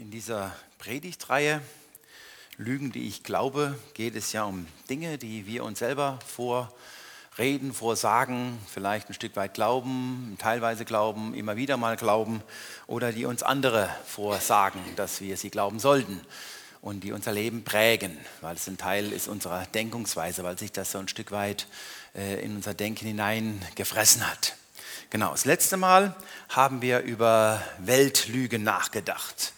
In dieser Predigtreihe Lügen, die ich glaube, geht es ja um Dinge, die wir uns selber vorreden, vorsagen, vielleicht ein Stück weit glauben, teilweise glauben, immer wieder mal glauben oder die uns andere vorsagen, dass wir sie glauben sollten und die unser Leben prägen, weil es ein Teil ist unserer Denkungsweise, weil sich das so ein Stück weit äh, in unser Denken hineingefressen hat. Genau, das letzte Mal haben wir über Weltlügen nachgedacht.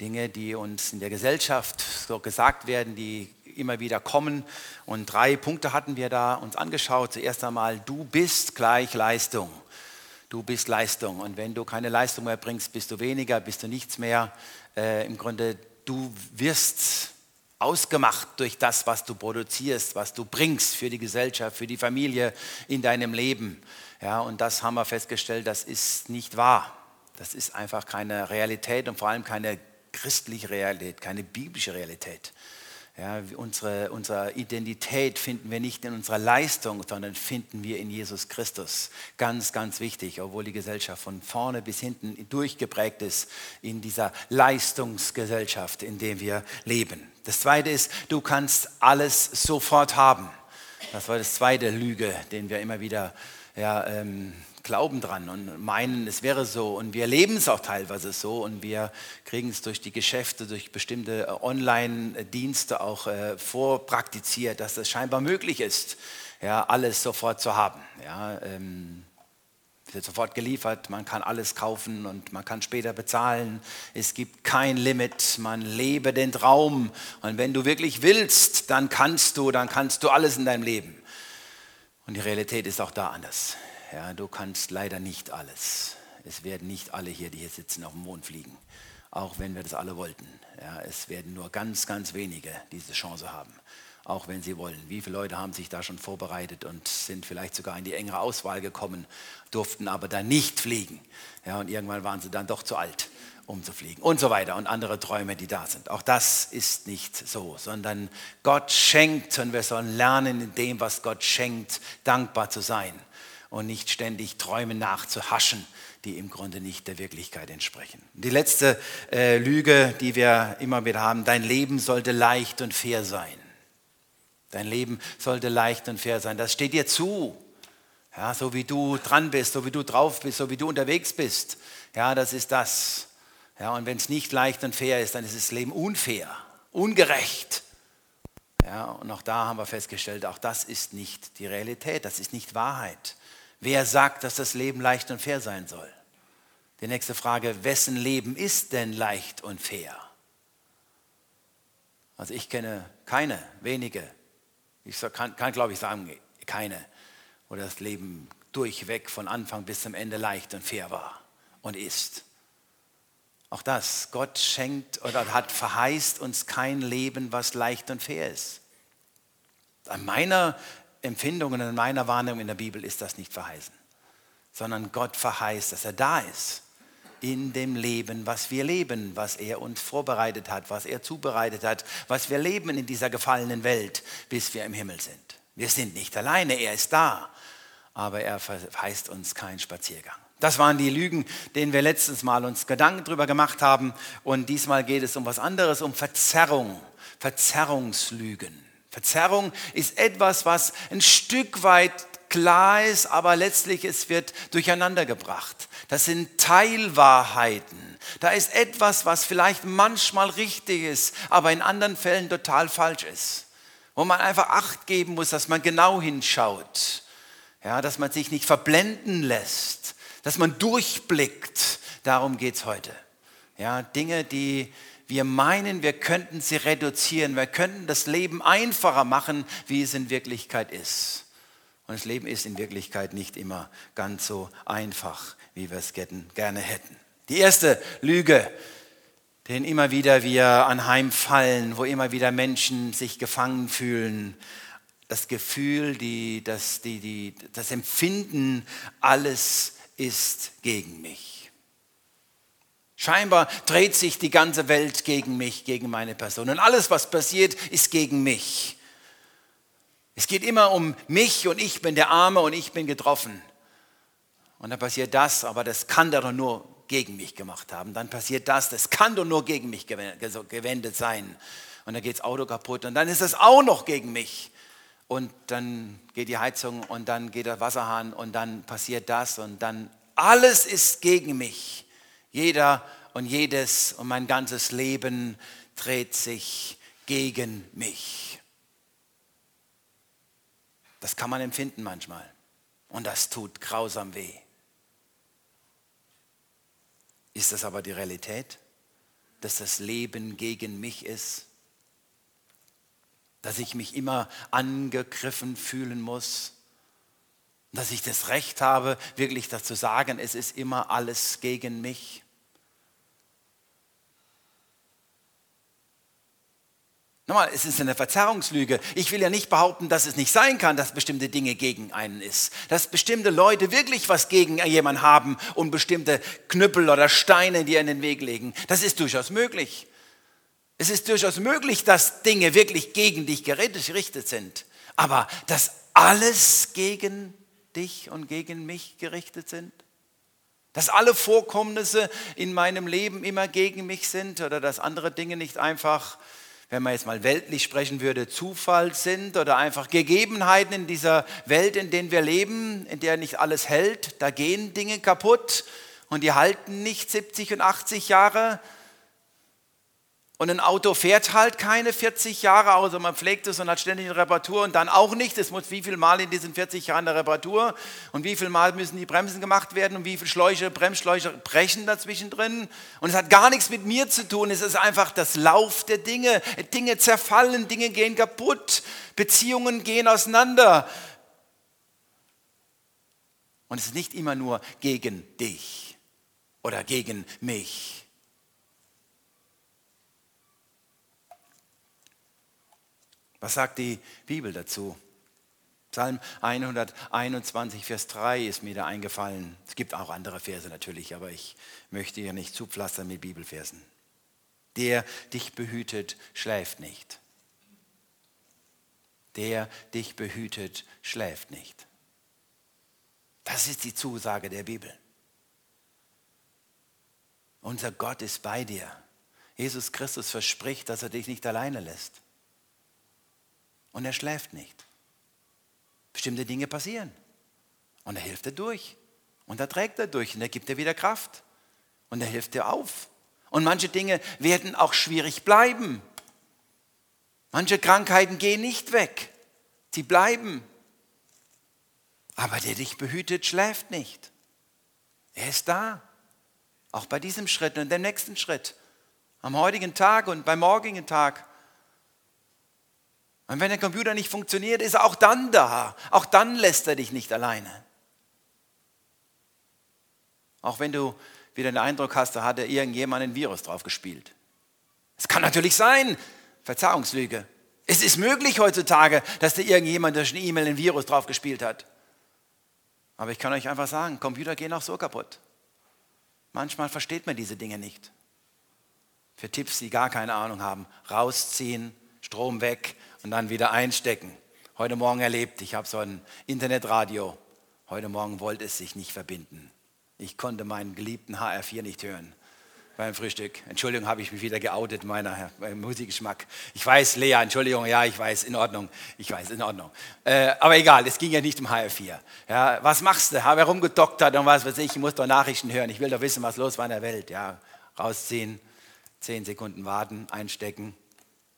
Dinge, die uns in der Gesellschaft so gesagt werden, die immer wieder kommen. Und drei Punkte hatten wir da uns angeschaut. Zuerst einmal, du bist gleich Leistung. Du bist Leistung. Und wenn du keine Leistung mehr bringst, bist du weniger, bist du nichts mehr. Äh, Im Grunde, du wirst ausgemacht durch das, was du produzierst, was du bringst für die Gesellschaft, für die Familie, in deinem Leben. Ja, und das haben wir festgestellt, das ist nicht wahr. Das ist einfach keine Realität und vor allem keine christliche Realität, keine biblische Realität. Ja, unsere, unsere Identität finden wir nicht in unserer Leistung, sondern finden wir in Jesus Christus. Ganz, ganz wichtig, obwohl die Gesellschaft von vorne bis hinten durchgeprägt ist in dieser Leistungsgesellschaft, in der wir leben. Das Zweite ist, du kannst alles sofort haben. Das war das zweite Lüge, den wir immer wieder ja, ähm, glauben dran und meinen, es wäre so. Und wir leben es auch teilweise so und wir kriegen es durch die Geschäfte, durch bestimmte äh, Online-Dienste auch äh, vorpraktiziert, dass es scheinbar möglich ist, ja, alles sofort zu haben. Ja, ähm, wird sofort geliefert, man kann alles kaufen und man kann später bezahlen. Es gibt kein Limit, man lebe den Traum. Und wenn du wirklich willst, dann kannst du, dann kannst du alles in deinem Leben. Und die Realität ist auch da anders. Ja, du kannst leider nicht alles. Es werden nicht alle hier, die hier sitzen, auf dem Mond fliegen, auch wenn wir das alle wollten. Ja, es werden nur ganz, ganz wenige diese Chance haben, auch wenn sie wollen. Wie viele Leute haben sich da schon vorbereitet und sind vielleicht sogar in die engere Auswahl gekommen, durften aber dann nicht fliegen. Ja, und irgendwann waren sie dann doch zu alt um zu fliegen und so weiter und andere Träume, die da sind. Auch das ist nicht so, sondern Gott schenkt und wir sollen lernen, in dem, was Gott schenkt, dankbar zu sein und nicht ständig Träume nachzuhaschen, die im Grunde nicht der Wirklichkeit entsprechen. Die letzte äh, Lüge, die wir immer wieder haben, dein Leben sollte leicht und fair sein. Dein Leben sollte leicht und fair sein. Das steht dir zu. Ja, so wie du dran bist, so wie du drauf bist, so wie du unterwegs bist. Ja, das ist das. Ja, und wenn es nicht leicht und fair ist, dann ist das Leben unfair, ungerecht. Ja, und auch da haben wir festgestellt, auch das ist nicht die Realität, das ist nicht Wahrheit. Wer sagt, dass das Leben leicht und fair sein soll? Die nächste Frage, wessen Leben ist denn leicht und fair? Also ich kenne keine, wenige, ich kann, kann glaube ich sagen, keine, wo das Leben durchweg von Anfang bis zum Ende leicht und fair war und ist. Auch das, Gott schenkt oder hat verheißt uns kein Leben, was leicht und fair ist. An meiner Empfindung und in meiner Wahrnehmung in der Bibel ist das nicht verheißen, sondern Gott verheißt, dass er da ist in dem Leben, was wir leben, was er uns vorbereitet hat, was er zubereitet hat, was wir leben in dieser gefallenen Welt, bis wir im Himmel sind. Wir sind nicht alleine, er ist da, aber er verheißt uns keinen Spaziergang. Das waren die Lügen, denen wir letztes Mal uns Gedanken drüber gemacht haben. Und diesmal geht es um was anderes, um Verzerrung, Verzerrungslügen. Verzerrung ist etwas, was ein Stück weit klar ist, aber letztlich es wird durcheinander gebracht. Das sind Teilwahrheiten. Da ist etwas, was vielleicht manchmal richtig ist, aber in anderen Fällen total falsch ist. Wo man einfach Acht geben muss, dass man genau hinschaut. Ja, dass man sich nicht verblenden lässt, dass man durchblickt. Darum geht es heute. Ja, Dinge, die wir meinen, wir könnten sie reduzieren, wir könnten das Leben einfacher machen, wie es in Wirklichkeit ist. Und das Leben ist in Wirklichkeit nicht immer ganz so einfach, wie wir es gerne hätten. Die erste Lüge, den immer wieder wir anheimfallen, wo immer wieder Menschen sich gefangen fühlen, das Gefühl, die, das, die, die, das Empfinden, alles ist gegen mich. Scheinbar dreht sich die ganze Welt gegen mich, gegen meine Person. Und alles, was passiert, ist gegen mich. Es geht immer um mich und ich bin der Arme und ich bin getroffen. Und dann passiert das, aber das kann doch nur gegen mich gemacht haben. Dann passiert das, das kann doch nur gegen mich gewendet sein. Und dann geht das Auto kaputt und dann ist es auch noch gegen mich. Und dann geht die Heizung und dann geht der Wasserhahn und dann passiert das und dann alles ist gegen mich. Jeder und jedes und mein ganzes Leben dreht sich gegen mich. Das kann man empfinden manchmal. Und das tut grausam weh. Ist das aber die Realität, dass das Leben gegen mich ist? Dass ich mich immer angegriffen fühlen muss? Dass ich das Recht habe, wirklich das zu sagen, es ist immer alles gegen mich? Nochmal, es ist eine Verzerrungslüge. Ich will ja nicht behaupten, dass es nicht sein kann, dass bestimmte Dinge gegen einen ist. Dass bestimmte Leute wirklich was gegen jemanden haben und bestimmte Knüppel oder Steine, die in den Weg legen. Das ist durchaus möglich. Es ist durchaus möglich, dass Dinge wirklich gegen dich gerichtet sind. Aber dass alles gegen dich und gegen mich gerichtet sind? Dass alle Vorkommnisse in meinem Leben immer gegen mich sind oder dass andere Dinge nicht einfach wenn man jetzt mal weltlich sprechen würde, Zufall sind oder einfach Gegebenheiten in dieser Welt, in der wir leben, in der nicht alles hält. Da gehen Dinge kaputt und die halten nicht 70 und 80 Jahre, und ein Auto fährt halt keine 40 Jahre, außer man pflegt es und hat ständig eine Reparatur und dann auch nicht. Es muss wie viel Mal in diesen 40 Jahren eine Reparatur und wie viel Mal müssen die Bremsen gemacht werden und wie viele Schläuche, Bremsschläuche brechen dazwischen drin. Und es hat gar nichts mit mir zu tun. Es ist einfach das Lauf der Dinge. Dinge zerfallen, Dinge gehen kaputt, Beziehungen gehen auseinander. Und es ist nicht immer nur gegen dich oder gegen mich Was sagt die Bibel dazu? Psalm 121, Vers 3 ist mir da eingefallen. Es gibt auch andere Verse natürlich, aber ich möchte hier nicht zupflastern mit Bibelversen. Der dich behütet, schläft nicht. Der dich behütet, schläft nicht. Das ist die Zusage der Bibel. Unser Gott ist bei dir. Jesus Christus verspricht, dass er dich nicht alleine lässt. Und er schläft nicht. Bestimmte Dinge passieren. Und er hilft dir durch. Und er trägt er durch. Und er gibt dir wieder Kraft. Und er hilft dir auf. Und manche Dinge werden auch schwierig bleiben. Manche Krankheiten gehen nicht weg. Sie bleiben. Aber der dich behütet, schläft nicht. Er ist da. Auch bei diesem Schritt und dem nächsten Schritt. Am heutigen Tag und beim morgigen Tag. Und wenn der Computer nicht funktioniert, ist er auch dann da. Auch dann lässt er dich nicht alleine. Auch wenn du wieder den Eindruck hast, da hat er irgendjemand ein Virus drauf gespielt. Es kann natürlich sein, Verzeihungslüge. Es ist möglich heutzutage, dass da irgendjemand durch eine E-Mail ein Virus drauf gespielt hat. Aber ich kann euch einfach sagen, Computer gehen auch so kaputt. Manchmal versteht man diese Dinge nicht. Für Tipps, die gar keine Ahnung haben, rausziehen, Strom weg, und dann wieder einstecken. Heute Morgen erlebt, ich habe so ein Internetradio. Heute Morgen wollte es sich nicht verbinden. Ich konnte meinen geliebten HR4 nicht hören beim Frühstück. Entschuldigung, habe ich mich wieder geoutet, meiner Musikgeschmack. Ich weiß, Lea, Entschuldigung, ja, ich weiß, in Ordnung. Ich weiß, in Ordnung. Äh, aber egal, es ging ja nicht um HR4. Ja, was machst du? Habe herumgedoktert und was weiß ich, ich muss doch Nachrichten hören. Ich will doch wissen, was los war in der Welt. Ja, rausziehen, zehn Sekunden warten, einstecken,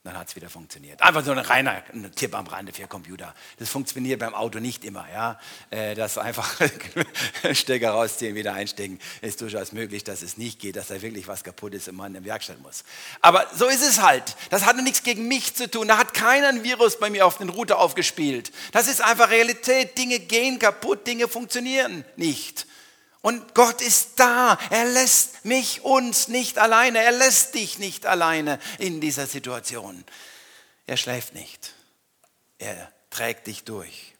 dann hat es wieder funktioniert. Einfach so ein reiner Tipp am Rande für Computer. Das funktioniert beim Auto nicht immer. Ja? Äh, das einfach Stecker rausziehen, wieder einstecken, ist durchaus möglich, dass es nicht geht, dass da wirklich was kaputt ist und man in der Werkstatt muss. Aber so ist es halt. Das hat nichts gegen mich zu tun. Da hat keiner ein Virus bei mir auf den Router aufgespielt. Das ist einfach Realität. Dinge gehen kaputt, Dinge funktionieren nicht. Und Gott ist da. Er lässt mich, uns nicht alleine. Er lässt dich nicht alleine in dieser Situation. Er schläft nicht. Er trägt dich durch.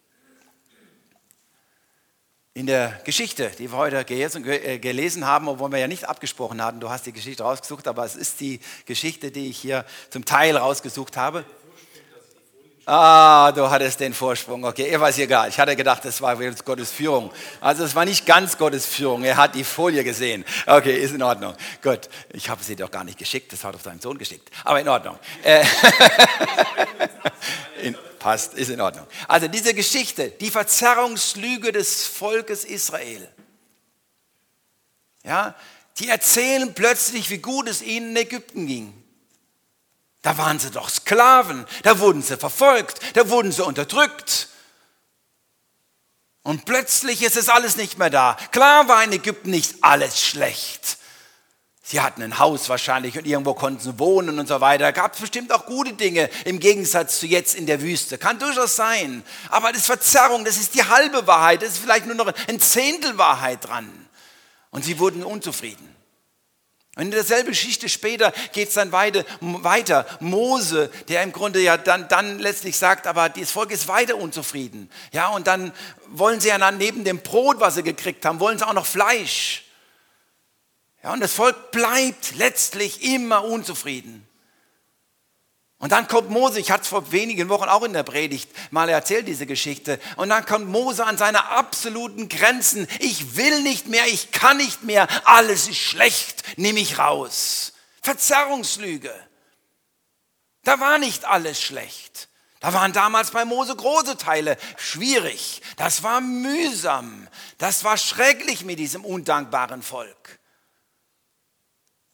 In der Geschichte, die wir heute äh, gelesen haben, obwohl wir ja nicht abgesprochen hatten, du hast die Geschichte rausgesucht, aber es ist die Geschichte, die ich hier zum Teil rausgesucht habe. Ah, du hattest den Vorsprung. Okay, er weiß egal. Ich hatte gedacht, das war Gottes Führung. Also es war nicht ganz Gottes Führung. Er hat die Folie gesehen. Okay, ist in Ordnung. Gut, ich habe sie doch gar nicht geschickt. Das hat doch dein Sohn geschickt. Aber in Ordnung. Äh, in, passt, ist in Ordnung. Also diese Geschichte, die Verzerrungslüge des Volkes Israel. Ja, die erzählen plötzlich, wie gut es ihnen in Ägypten ging. Da waren sie doch Sklaven, da wurden sie verfolgt, da wurden sie unterdrückt. Und plötzlich ist es alles nicht mehr da. Klar war in Ägypten nicht alles schlecht. Sie hatten ein Haus wahrscheinlich und irgendwo konnten sie wohnen und so weiter. Gab es bestimmt auch gute Dinge im Gegensatz zu jetzt in der Wüste. Kann durchaus sein. Aber das Verzerrung, das ist die halbe Wahrheit. Das ist vielleicht nur noch ein Zehntel Wahrheit dran. Und sie wurden unzufrieden. Und in derselben Geschichte später geht es dann weiter. Mose, der im Grunde ja dann, dann letztlich sagt, aber das Volk ist weiter unzufrieden. Ja, und dann wollen sie ja dann neben dem Brot, was sie gekriegt haben, wollen sie auch noch Fleisch. Ja, und das Volk bleibt letztlich immer unzufrieden. Und dann kommt Mose, ich hatte es vor wenigen Wochen auch in der Predigt mal erzählt, diese Geschichte. Und dann kommt Mose an seine absoluten Grenzen. Ich will nicht mehr, ich kann nicht mehr, alles ist schlecht, nehme ich raus. Verzerrungslüge. Da war nicht alles schlecht. Da waren damals bei Mose große Teile schwierig. Das war mühsam. Das war schrecklich mit diesem undankbaren Volk.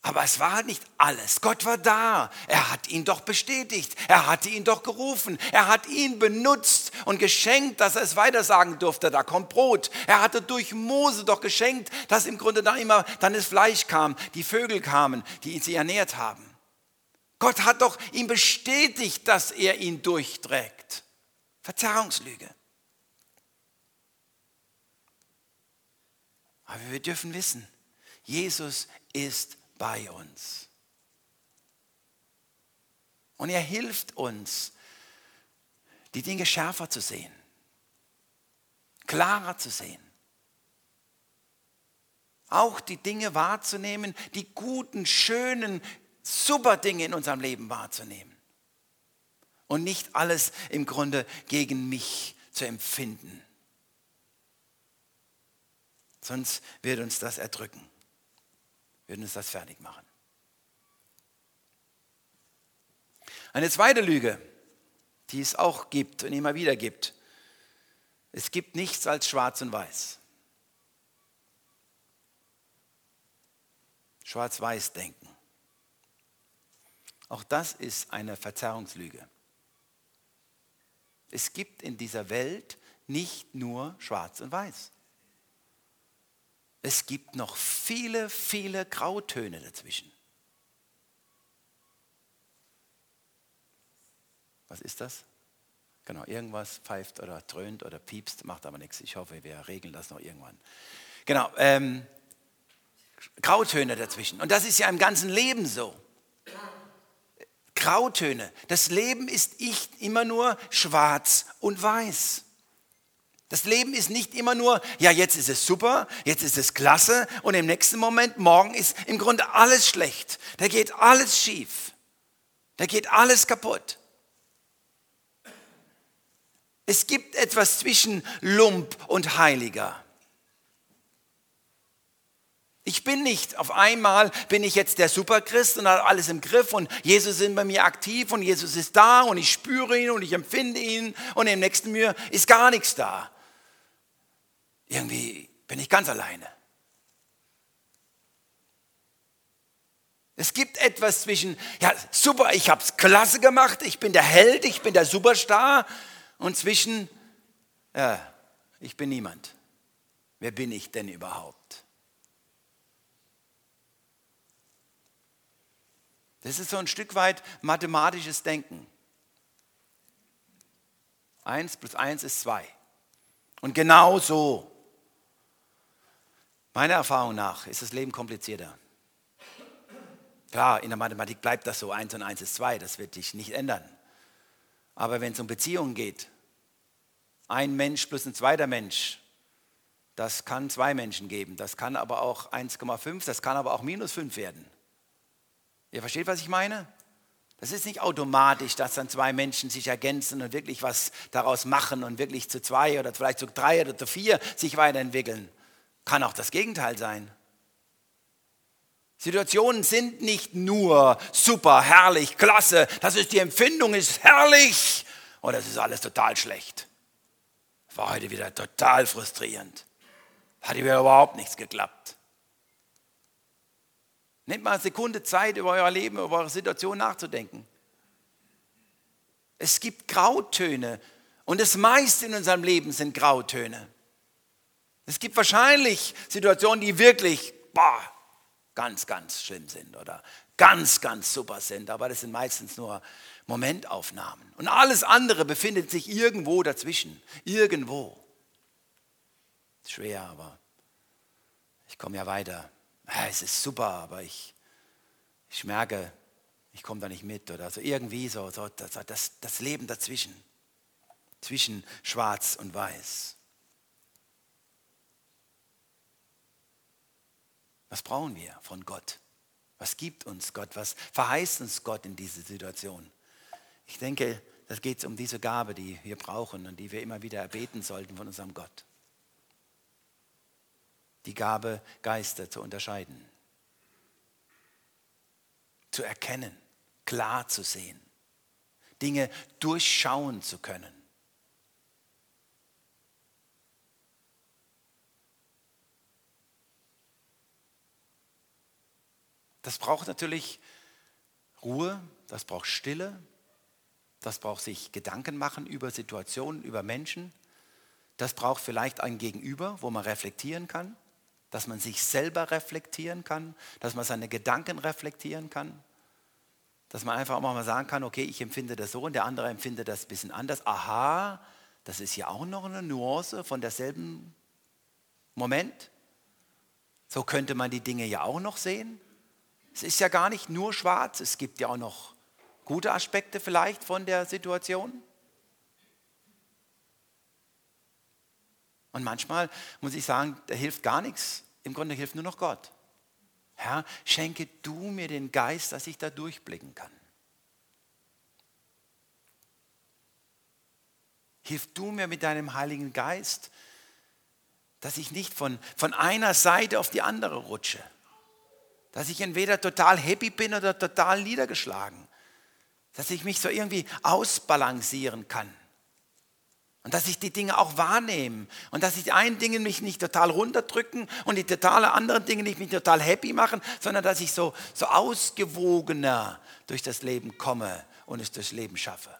Aber es war halt nicht alles. Gott war da. Er hat ihn doch bestätigt. Er hatte ihn doch gerufen. Er hat ihn benutzt und geschenkt, dass er es weitersagen durfte. Da kommt Brot. Er hatte durch Mose doch geschenkt, dass im Grunde dann immer dann das Fleisch kam, die Vögel kamen, die ihn sie ernährt haben. Gott hat doch ihm bestätigt, dass er ihn durchträgt. Verzerrungslüge. Aber wir dürfen wissen, Jesus ist bei uns. Und er hilft uns, die Dinge schärfer zu sehen, klarer zu sehen. Auch die Dinge wahrzunehmen, die guten, schönen, super Dinge in unserem Leben wahrzunehmen. Und nicht alles im Grunde gegen mich zu empfinden. Sonst wird uns das erdrücken würden uns das fertig machen. Eine zweite Lüge, die es auch gibt und immer wieder gibt. Es gibt nichts als schwarz und weiß. Schwarz-Weiß denken. Auch das ist eine Verzerrungslüge. Es gibt in dieser Welt nicht nur schwarz und weiß es gibt noch viele, viele Grautöne dazwischen. Was ist das? Genau, irgendwas pfeift oder dröhnt oder piepst, macht aber nichts. Ich hoffe, wir regeln das noch irgendwann. Genau, ähm, Grautöne dazwischen. Und das ist ja im ganzen Leben so. Grautöne. Das Leben ist nicht immer nur schwarz und weiß. Das Leben ist nicht immer nur, ja, jetzt ist es super, jetzt ist es klasse und im nächsten Moment, morgen ist im Grunde alles schlecht. Da geht alles schief. Da geht alles kaputt. Es gibt etwas zwischen Lump und Heiliger. Ich bin nicht, auf einmal bin ich jetzt der Superchrist und habe alles im Griff und Jesus ist bei mir aktiv und Jesus ist da und ich spüre ihn und ich empfinde ihn und im nächsten mir ist gar nichts da irgendwie bin ich ganz alleine. Es gibt etwas zwischen, ja, super, ich habe es klasse gemacht, ich bin der Held, ich bin der Superstar, und zwischen, ja, ich bin niemand. Wer bin ich denn überhaupt? Das ist so ein Stück weit mathematisches Denken. Eins plus eins ist zwei. Und genau so Meiner Erfahrung nach ist das Leben komplizierter. Klar, in der Mathematik bleibt das so, 1 und 1 ist 2, das wird sich nicht ändern. Aber wenn es um Beziehungen geht, ein Mensch plus ein zweiter Mensch, das kann zwei Menschen geben, das kann aber auch 1,5, das kann aber auch minus 5 werden. Ihr versteht, was ich meine? Das ist nicht automatisch, dass dann zwei Menschen sich ergänzen und wirklich was daraus machen und wirklich zu zwei oder vielleicht zu drei oder zu vier sich weiterentwickeln. Kann auch das Gegenteil sein. Situationen sind nicht nur super, herrlich, klasse, das ist die Empfindung, ist herrlich oder es ist alles total schlecht. War heute wieder total frustrierend. Hat wieder überhaupt nichts geklappt. Nehmt mal eine Sekunde Zeit, über euer Leben, über eure Situation nachzudenken. Es gibt Grautöne und das meiste in unserem Leben sind Grautöne. Es gibt wahrscheinlich Situationen, die wirklich boah, ganz, ganz schlimm sind oder ganz, ganz super sind, aber das sind meistens nur Momentaufnahmen. Und alles andere befindet sich irgendwo dazwischen, irgendwo. Schwer, aber ich komme ja weiter. Es ist super, aber ich, ich merke, ich komme da nicht mit oder so irgendwie so, so das, das, das Leben dazwischen, zwischen Schwarz und Weiß. Was brauchen wir von Gott? Was gibt uns Gott? Was verheißt uns Gott in dieser Situation? Ich denke, da geht um diese Gabe, die wir brauchen und die wir immer wieder erbeten sollten von unserem Gott. Die Gabe, Geister zu unterscheiden, zu erkennen, klar zu sehen, Dinge durchschauen zu können. Das braucht natürlich Ruhe, das braucht Stille, das braucht sich Gedanken machen über Situationen, über Menschen. Das braucht vielleicht ein Gegenüber, wo man reflektieren kann, dass man sich selber reflektieren kann, dass man seine Gedanken reflektieren kann, dass man einfach auch mal sagen kann, okay, ich empfinde das so und der andere empfindet das ein bisschen anders. Aha, das ist ja auch noch eine Nuance von derselben Moment. So könnte man die Dinge ja auch noch sehen. Es ist ja gar nicht nur schwarz, es gibt ja auch noch gute Aspekte vielleicht von der Situation. Und manchmal muss ich sagen, da hilft gar nichts. Im Grunde hilft nur noch Gott. Herr, schenke du mir den Geist, dass ich da durchblicken kann. Hilf du mir mit deinem Heiligen Geist, dass ich nicht von, von einer Seite auf die andere rutsche dass ich entweder total happy bin oder total niedergeschlagen. Dass ich mich so irgendwie ausbalancieren kann. Und dass ich die Dinge auch wahrnehme. Und dass ich die einen Dinge mich nicht total runterdrücken und die totale anderen Dinge nicht mich total happy machen, sondern dass ich so, so ausgewogener durch das Leben komme und es durchs Leben schaffe.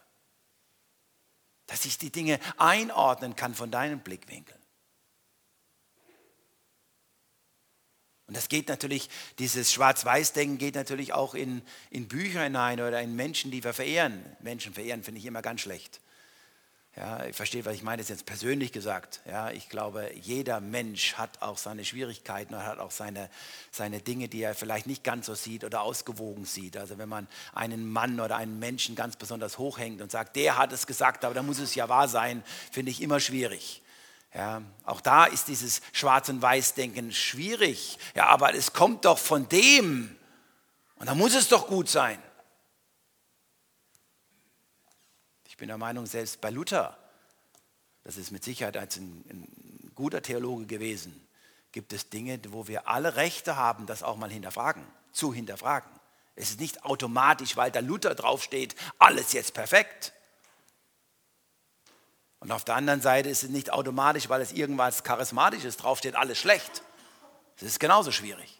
Dass ich die Dinge einordnen kann von deinem Blickwinkel. Und das geht natürlich, dieses Schwarz-Weiß-Denken geht natürlich auch in, in Bücher hinein oder in Menschen, die wir verehren. Menschen verehren finde ich immer ganz schlecht. Ja, ich verstehe, was ich meine, das ist jetzt persönlich gesagt. Ja, ich glaube, jeder Mensch hat auch seine Schwierigkeiten und hat auch seine, seine Dinge, die er vielleicht nicht ganz so sieht oder ausgewogen sieht. Also wenn man einen Mann oder einen Menschen ganz besonders hochhängt und sagt, der hat es gesagt, aber da muss es ja wahr sein, finde ich immer schwierig. Ja, auch da ist dieses Schwarz- und Weiß-Denken schwierig. Ja, aber es kommt doch von dem. Und da muss es doch gut sein. Ich bin der Meinung, selbst bei Luther, das ist mit Sicherheit ein, ein guter Theologe gewesen, gibt es Dinge, wo wir alle Rechte haben, das auch mal hinterfragen, zu hinterfragen. Es ist nicht automatisch, weil da Luther draufsteht, alles jetzt perfekt. Und auf der anderen Seite ist es nicht automatisch, weil es irgendwas Charismatisches draufsteht, alles schlecht. Es ist genauso schwierig.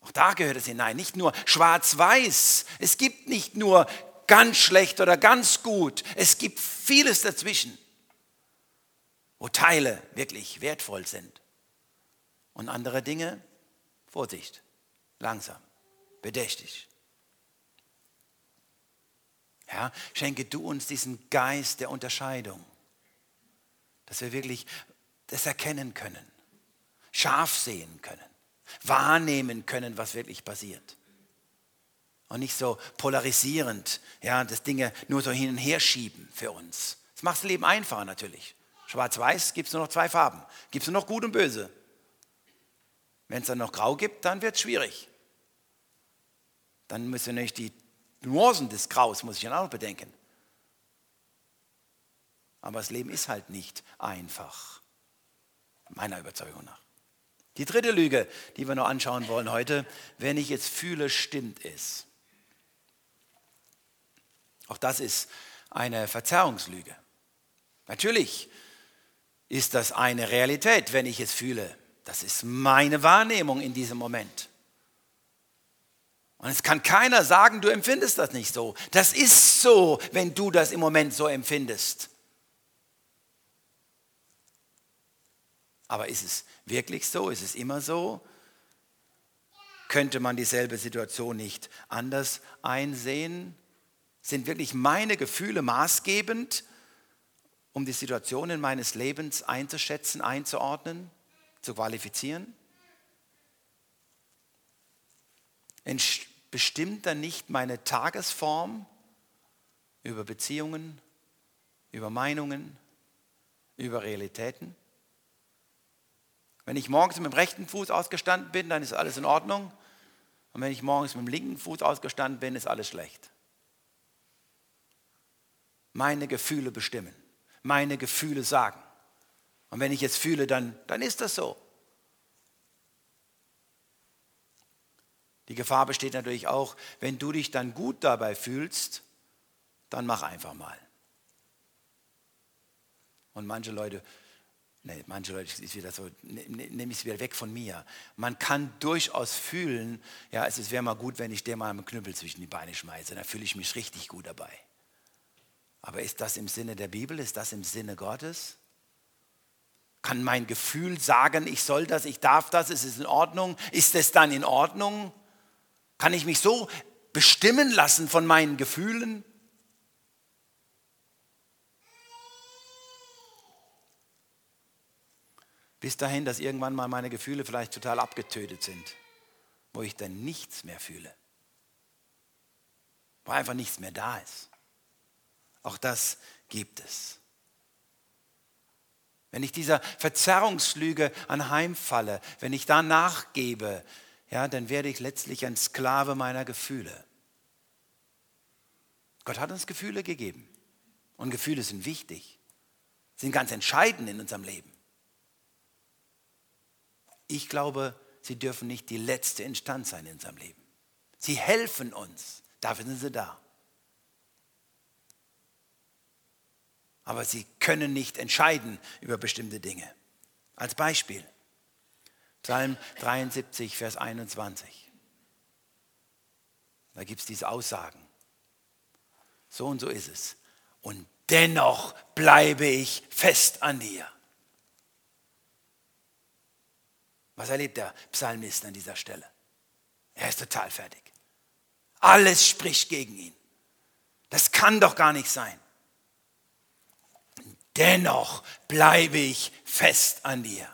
Auch da gehört es hinein. Nicht nur schwarz-weiß. Es gibt nicht nur ganz schlecht oder ganz gut. Es gibt vieles dazwischen, wo Teile wirklich wertvoll sind. Und andere Dinge, Vorsicht, langsam, bedächtig. Herr, schenke du uns diesen Geist der Unterscheidung, dass wir wirklich das erkennen können, scharf sehen können, wahrnehmen können, was wirklich passiert. Und nicht so polarisierend, ja, das Dinge nur so hin und her schieben für uns. Das macht das Leben einfacher natürlich. Schwarz-Weiß gibt es nur noch zwei Farben. Gibt es nur noch gut und böse. Wenn es dann noch grau gibt, dann wird es schwierig. dann müssen wir nicht die Nuancen des Graus, muss ich dann auch bedenken. Aber das Leben ist halt nicht einfach, meiner Überzeugung nach. Die dritte Lüge, die wir noch anschauen wollen heute, wenn ich es fühle, stimmt es. Auch das ist eine Verzerrungslüge. Natürlich ist das eine Realität, wenn ich es fühle. Das ist meine Wahrnehmung in diesem Moment. Und es kann keiner sagen, du empfindest das nicht so. Das ist so, wenn du das im Moment so empfindest. Aber ist es wirklich so? Ist es immer so? Könnte man dieselbe Situation nicht anders einsehen? Sind wirklich meine Gefühle maßgebend, um die Situationen meines Lebens einzuschätzen, einzuordnen, zu qualifizieren? Bestimmt dann nicht meine Tagesform über Beziehungen, über Meinungen, über Realitäten? Wenn ich morgens mit dem rechten Fuß ausgestanden bin, dann ist alles in Ordnung. Und wenn ich morgens mit dem linken Fuß ausgestanden bin, ist alles schlecht. Meine Gefühle bestimmen. Meine Gefühle sagen. Und wenn ich es fühle, dann, dann ist das so. Die Gefahr besteht natürlich auch, wenn du dich dann gut dabei fühlst, dann mach einfach mal. Und manche Leute Nee, manche Leute ist wieder so, ne, ne, nehme ich es wieder weg von mir. Man kann durchaus fühlen, ja, es wäre mal gut, wenn ich dir mal einen Knüppel zwischen die Beine schmeiße, dann fühle ich mich richtig gut dabei. Aber ist das im Sinne der Bibel? Ist das im Sinne Gottes? Kann mein Gefühl sagen, ich soll das, ich darf das, ist es in Ordnung? Ist es dann in Ordnung? Kann ich mich so bestimmen lassen von meinen Gefühlen? Bis dahin, dass irgendwann mal meine Gefühle vielleicht total abgetötet sind, wo ich dann nichts mehr fühle, wo einfach nichts mehr da ist. Auch das gibt es. Wenn ich dieser Verzerrungslüge anheimfalle, wenn ich da nachgebe, ja, dann werde ich letztlich ein Sklave meiner Gefühle. Gott hat uns Gefühle gegeben. Und Gefühle sind wichtig, sind ganz entscheidend in unserem Leben. Ich glaube, sie dürfen nicht die letzte Instanz sein in unserem Leben. Sie helfen uns. Dafür sind sie da. Aber sie können nicht entscheiden über bestimmte Dinge. Als Beispiel. Psalm 73, Vers 21. Da gibt es diese Aussagen. So und so ist es. Und dennoch bleibe ich fest an dir. Was erlebt der Psalmist an dieser Stelle? Er ist total fertig. Alles spricht gegen ihn. Das kann doch gar nicht sein. Dennoch bleibe ich fest an dir.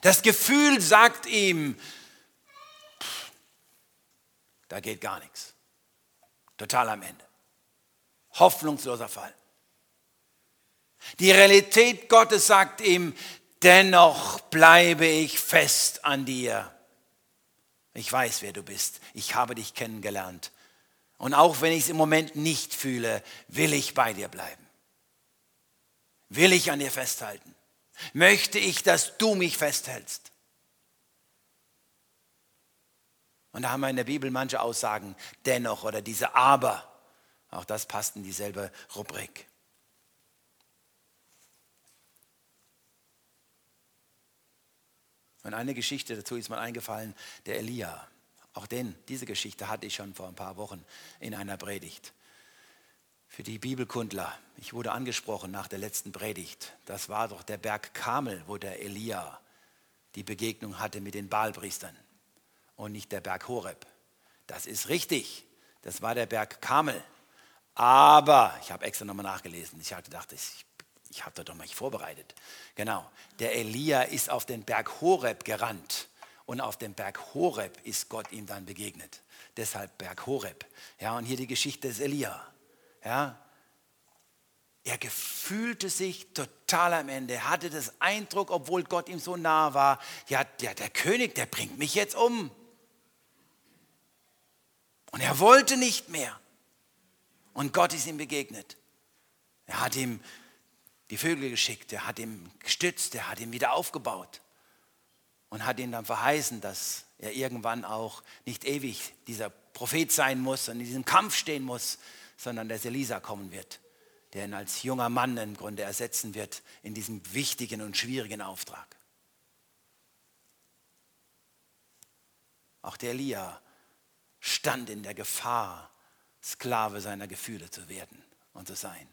Das Gefühl sagt ihm, da geht gar nichts. Total am Ende. Hoffnungsloser Fall. Die Realität Gottes sagt ihm, dennoch bleibe ich fest an dir. Ich weiß, wer du bist. Ich habe dich kennengelernt. Und auch wenn ich es im Moment nicht fühle, will ich bei dir bleiben. Will ich an dir festhalten. Möchte ich, dass du mich festhältst. Und da haben wir in der Bibel manche Aussagen, dennoch oder diese Aber. Auch das passt in dieselbe Rubrik. Und eine Geschichte dazu ist mir eingefallen, der Elia. Auch den, diese Geschichte hatte ich schon vor ein paar Wochen in einer Predigt. Für die Bibelkundler, ich wurde angesprochen nach der letzten Predigt. Das war doch der Berg Kamel, wo der Elia die Begegnung hatte mit den Baalpriestern und nicht der Berg Horeb. Das ist richtig, das war der Berg Kamel. Aber, ich habe extra nochmal nachgelesen, ich hatte gedacht, ich ich habe da doch mal vorbereitet. Genau. Der Elia ist auf den Berg Horeb gerannt. Und auf dem Berg Horeb ist Gott ihm dann begegnet. Deshalb Berg Horeb. Ja, und hier die Geschichte des Elia. Ja, er gefühlte sich total am Ende. Hatte das Eindruck, obwohl Gott ihm so nah war, ja, der, der König, der bringt mich jetzt um. Und er wollte nicht mehr. Und Gott ist ihm begegnet. Er hat ihm die Vögel geschickt, er hat ihm gestützt, er hat ihn wieder aufgebaut und hat ihm dann verheißen, dass er irgendwann auch nicht ewig dieser Prophet sein muss und in diesem Kampf stehen muss, sondern dass Elisa kommen wird, der ihn als junger Mann im Grunde ersetzen wird in diesem wichtigen und schwierigen Auftrag. Auch der Elia stand in der Gefahr, Sklave seiner Gefühle zu werden und zu sein.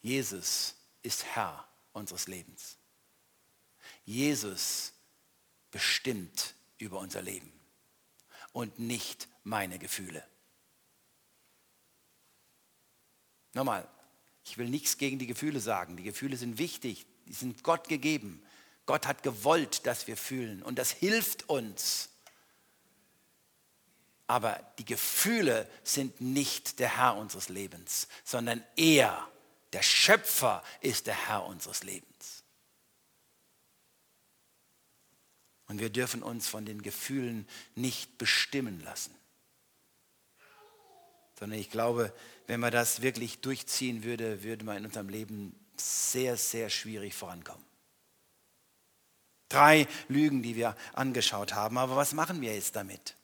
Jesus ist Herr unseres Lebens. Jesus bestimmt über unser Leben und nicht meine Gefühle. Nochmal, ich will nichts gegen die Gefühle sagen. Die Gefühle sind wichtig, die sind Gott gegeben. Gott hat gewollt, dass wir fühlen und das hilft uns. Aber die Gefühle sind nicht der Herr unseres Lebens, sondern er, der Schöpfer, ist der Herr unseres Lebens. Und wir dürfen uns von den Gefühlen nicht bestimmen lassen. Sondern ich glaube, wenn man das wirklich durchziehen würde, würde man in unserem Leben sehr, sehr schwierig vorankommen. Drei Lügen, die wir angeschaut haben. Aber was machen wir jetzt damit?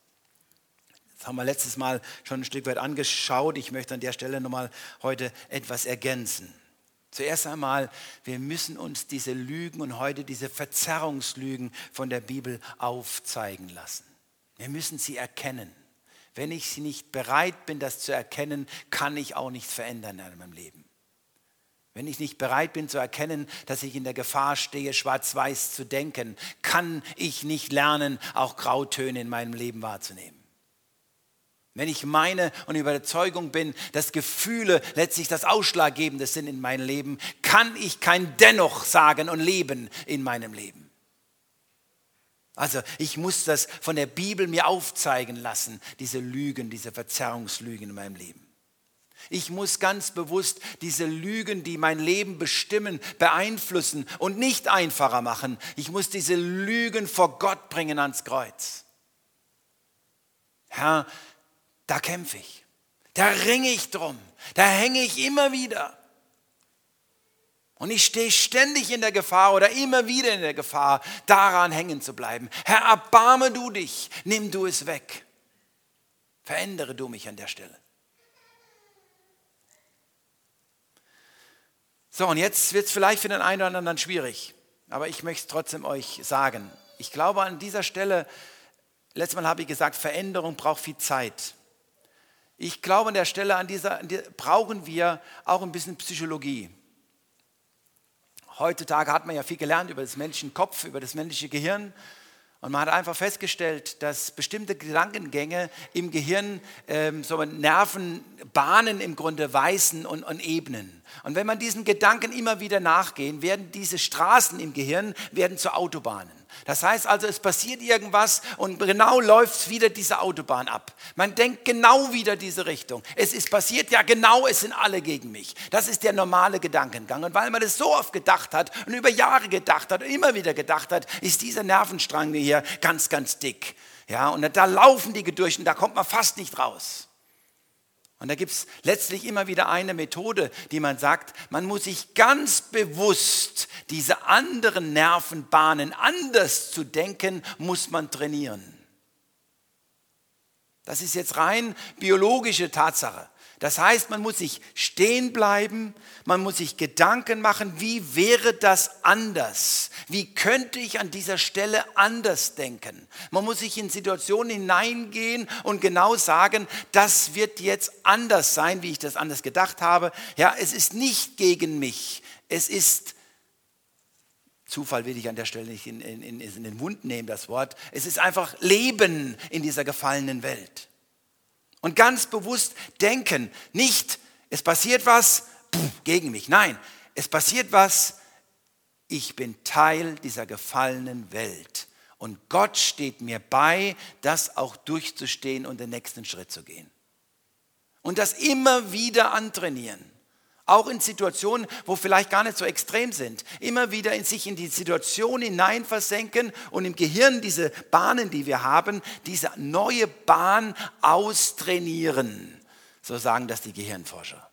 Das haben wir letztes Mal schon ein Stück weit angeschaut. Ich möchte an der Stelle nochmal heute etwas ergänzen. Zuerst einmal, wir müssen uns diese Lügen und heute diese Verzerrungslügen von der Bibel aufzeigen lassen. Wir müssen sie erkennen. Wenn ich sie nicht bereit bin, das zu erkennen, kann ich auch nichts verändern in meinem Leben. Wenn ich nicht bereit bin zu erkennen, dass ich in der Gefahr stehe, schwarz-weiß zu denken, kann ich nicht lernen, auch Grautöne in meinem Leben wahrzunehmen. Wenn ich meine und Überzeugung bin, dass Gefühle letztlich das Ausschlaggebende sind in meinem Leben, kann ich kein Dennoch sagen und leben in meinem Leben. Also ich muss das von der Bibel mir aufzeigen lassen, diese Lügen, diese Verzerrungslügen in meinem Leben. Ich muss ganz bewusst diese Lügen, die mein Leben bestimmen, beeinflussen und nicht einfacher machen. Ich muss diese Lügen vor Gott bringen ans Kreuz. Herr, da kämpfe ich. Da ringe ich drum. Da hänge ich immer wieder. Und ich stehe ständig in der Gefahr oder immer wieder in der Gefahr, daran hängen zu bleiben. Herr, erbarme du dich, nimm du es weg. Verändere du mich an der Stelle. So, und jetzt wird es vielleicht für den einen oder anderen schwierig, aber ich möchte es trotzdem euch sagen. Ich glaube an dieser Stelle, letztes Mal habe ich gesagt, Veränderung braucht viel Zeit. Ich glaube an der Stelle, an dieser, an der, brauchen wir auch ein bisschen Psychologie. Heutzutage hat man ja viel gelernt über das menschliche Kopf, über das menschliche Gehirn. Und man hat einfach festgestellt, dass bestimmte Gedankengänge im Gehirn ähm, so Nervenbahnen im Grunde weisen und, und ebnen. Und wenn man diesen Gedanken immer wieder nachgehen, werden diese Straßen im Gehirn werden zu Autobahnen. Das heißt also, es passiert irgendwas und genau läuft wieder diese Autobahn ab. Man denkt genau wieder diese Richtung. Es ist passiert ja genau, es sind alle gegen mich. Das ist der normale Gedankengang. Und weil man das so oft gedacht hat und über Jahre gedacht hat und immer wieder gedacht hat, ist dieser Nervenstrang hier ganz, ganz dick. Ja, und da laufen die durch und da kommt man fast nicht raus. Und da gibt es letztlich immer wieder eine Methode, die man sagt, man muss sich ganz bewusst diese anderen Nervenbahnen anders zu denken, muss man trainieren. Das ist jetzt rein biologische Tatsache. Das heißt, man muss sich stehen bleiben, man muss sich Gedanken machen, wie wäre das anders? Wie könnte ich an dieser Stelle anders denken? Man muss sich in Situationen hineingehen und genau sagen, das wird jetzt anders sein, wie ich das anders gedacht habe. Ja, es ist nicht gegen mich, es ist Zufall will ich an der Stelle nicht in, in, in, den Mund nehmen, das Wort. Es ist einfach Leben in dieser gefallenen Welt. Und ganz bewusst denken, nicht, es passiert was gegen mich. Nein, es passiert was, ich bin Teil dieser gefallenen Welt. Und Gott steht mir bei, das auch durchzustehen und den nächsten Schritt zu gehen. Und das immer wieder antrainieren. Auch in Situationen, wo vielleicht gar nicht so extrem sind. Immer wieder in sich in die Situation hinein versenken und im Gehirn diese Bahnen, die wir haben, diese neue Bahn austrainieren. So sagen das die Gehirnforscher.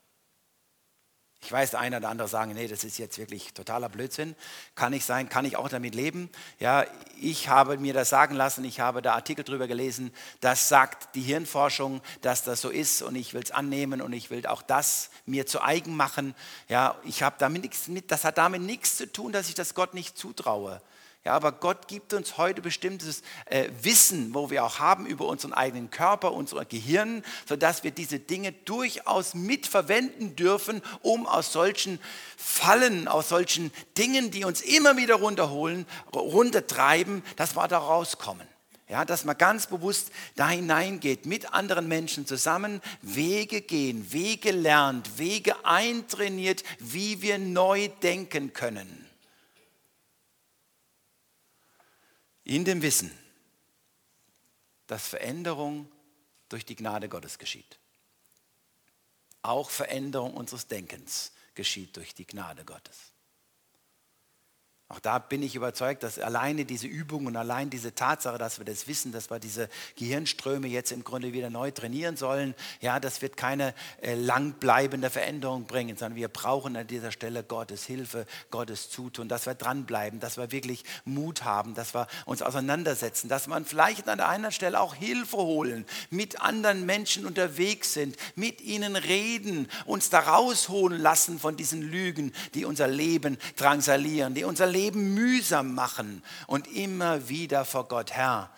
Ich weiß, der eine oder andere sagen, nee, das ist jetzt wirklich totaler Blödsinn. Kann ich sein, kann ich auch damit leben. Ja, ich habe mir das sagen lassen, ich habe da Artikel drüber gelesen, das sagt die Hirnforschung, dass das so ist und ich will es annehmen und ich will auch das mir zu eigen machen. Ja, ich habe damit nichts, das hat damit nichts zu tun, dass ich das Gott nicht zutraue. Ja, aber Gott gibt uns heute bestimmtes äh, Wissen, wo wir auch haben über unseren eigenen Körper, unser Gehirn, sodass wir diese Dinge durchaus mitverwenden dürfen, um aus solchen Fallen, aus solchen Dingen, die uns immer wieder runterholen, runtertreiben, dass wir da rauskommen. Ja, dass man ganz bewusst da hineingeht, mit anderen Menschen zusammen Wege gehen, Wege lernt, Wege eintrainiert, wie wir neu denken können. In dem Wissen, dass Veränderung durch die Gnade Gottes geschieht. Auch Veränderung unseres Denkens geschieht durch die Gnade Gottes. Auch da bin ich überzeugt, dass alleine diese Übung und allein diese Tatsache, dass wir das wissen, dass wir diese Gehirnströme jetzt im Grunde wieder neu trainieren sollen, ja, das wird keine äh, langbleibende Veränderung bringen, sondern wir brauchen an dieser Stelle Gottes Hilfe, Gottes Zutun, dass wir dranbleiben, dass wir wirklich Mut haben, dass wir uns auseinandersetzen, dass man vielleicht an der einen Stelle auch Hilfe holen, mit anderen Menschen unterwegs sind, mit ihnen reden, uns da rausholen lassen von diesen Lügen, die unser Leben drangsalieren, die unser Leben Leben mühsam machen und immer wieder vor Gott, Herr,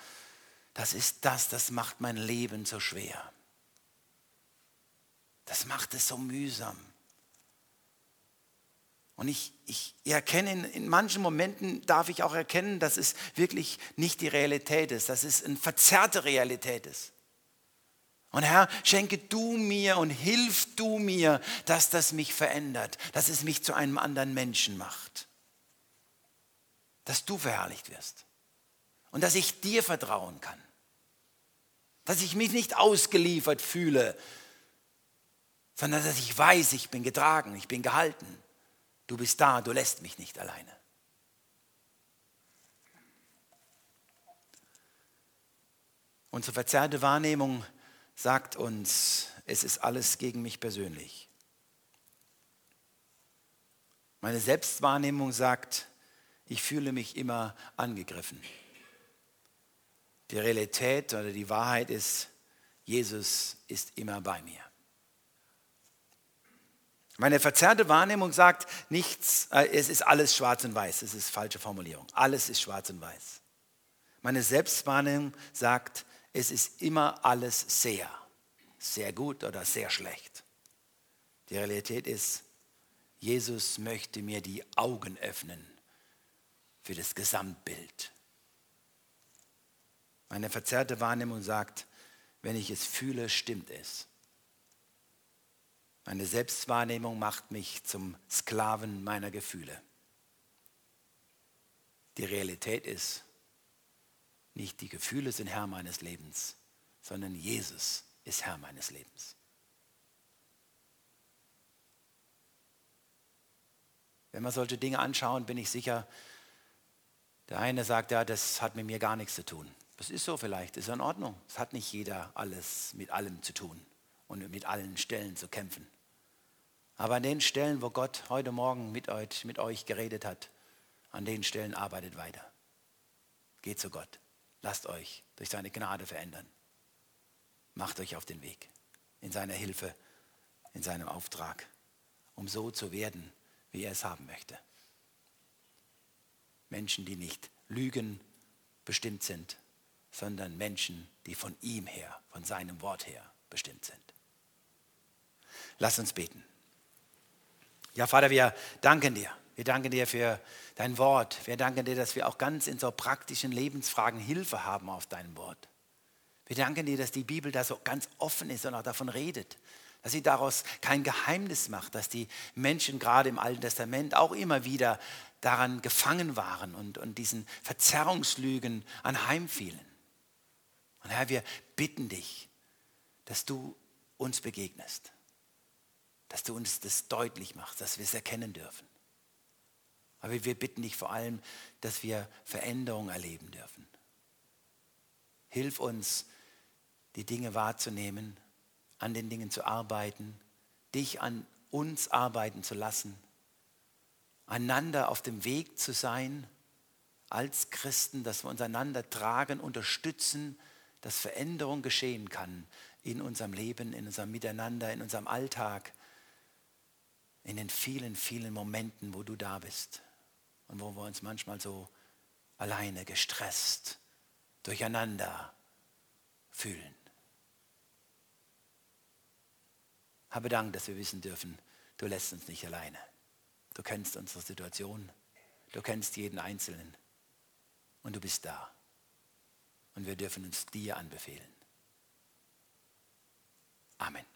das ist das, das macht mein Leben so schwer. Das macht es so mühsam. Und ich, ich erkenne, in, in manchen Momenten darf ich auch erkennen, dass es wirklich nicht die Realität ist, dass es eine verzerrte Realität ist. Und Herr, schenke du mir und hilf du mir, dass das mich verändert, dass es mich zu einem anderen Menschen macht dass du verherrlicht wirst und dass ich dir vertrauen kann, dass ich mich nicht ausgeliefert fühle, sondern dass ich weiß, ich bin getragen, ich bin gehalten. Du bist da, du lässt mich nicht alleine. Unsere verzerrte Wahrnehmung sagt uns, es ist alles gegen mich persönlich. Meine Selbstwahrnehmung sagt, ich fühle mich immer angegriffen. Die Realität oder die Wahrheit ist, Jesus ist immer bei mir. Meine verzerrte Wahrnehmung sagt nichts, äh, es ist alles schwarz und weiß. Es ist falsche Formulierung. Alles ist schwarz und weiß. Meine Selbstwahrnehmung sagt, es ist immer alles sehr, sehr gut oder sehr schlecht. Die Realität ist, Jesus möchte mir die Augen öffnen für das Gesamtbild. Meine verzerrte Wahrnehmung sagt, wenn ich es fühle, stimmt es. Meine Selbstwahrnehmung macht mich zum Sklaven meiner Gefühle. Die Realität ist, nicht die Gefühle sind Herr meines Lebens, sondern Jesus ist Herr meines Lebens. Wenn wir solche Dinge anschauen, bin ich sicher, der eine sagt, ja, das hat mit mir gar nichts zu tun. Das ist so vielleicht, ist in Ordnung. Es hat nicht jeder alles mit allem zu tun und mit allen Stellen zu kämpfen. Aber an den Stellen, wo Gott heute Morgen mit euch, mit euch geredet hat, an den Stellen arbeitet weiter. Geht zu Gott. Lasst euch durch seine Gnade verändern. Macht euch auf den Weg in seiner Hilfe, in seinem Auftrag, um so zu werden, wie er es haben möchte. Menschen, die nicht lügen bestimmt sind, sondern Menschen, die von ihm her, von seinem Wort her bestimmt sind. Lass uns beten. Ja, Vater, wir danken dir. Wir danken dir für dein Wort. Wir danken dir, dass wir auch ganz in so praktischen Lebensfragen Hilfe haben auf dein Wort. Wir danken dir, dass die Bibel da so ganz offen ist und auch davon redet. Dass sie daraus kein Geheimnis macht, dass die Menschen gerade im Alten Testament auch immer wieder daran gefangen waren und, und diesen Verzerrungslügen anheimfielen. Und Herr, wir bitten dich, dass du uns begegnest, dass du uns das deutlich machst, dass wir es erkennen dürfen. Aber wir bitten dich vor allem, dass wir Veränderung erleben dürfen. Hilf uns, die Dinge wahrzunehmen, an den Dingen zu arbeiten, dich an uns arbeiten zu lassen, einander auf dem Weg zu sein als Christen, dass wir uns einander tragen, unterstützen, dass Veränderung geschehen kann in unserem Leben, in unserem Miteinander, in unserem Alltag, in den vielen, vielen Momenten, wo du da bist und wo wir uns manchmal so alleine, gestresst, durcheinander fühlen. Habe Dank, dass wir wissen dürfen, du lässt uns nicht alleine. Du kennst unsere Situation, du kennst jeden Einzelnen und du bist da. Und wir dürfen uns dir anbefehlen. Amen.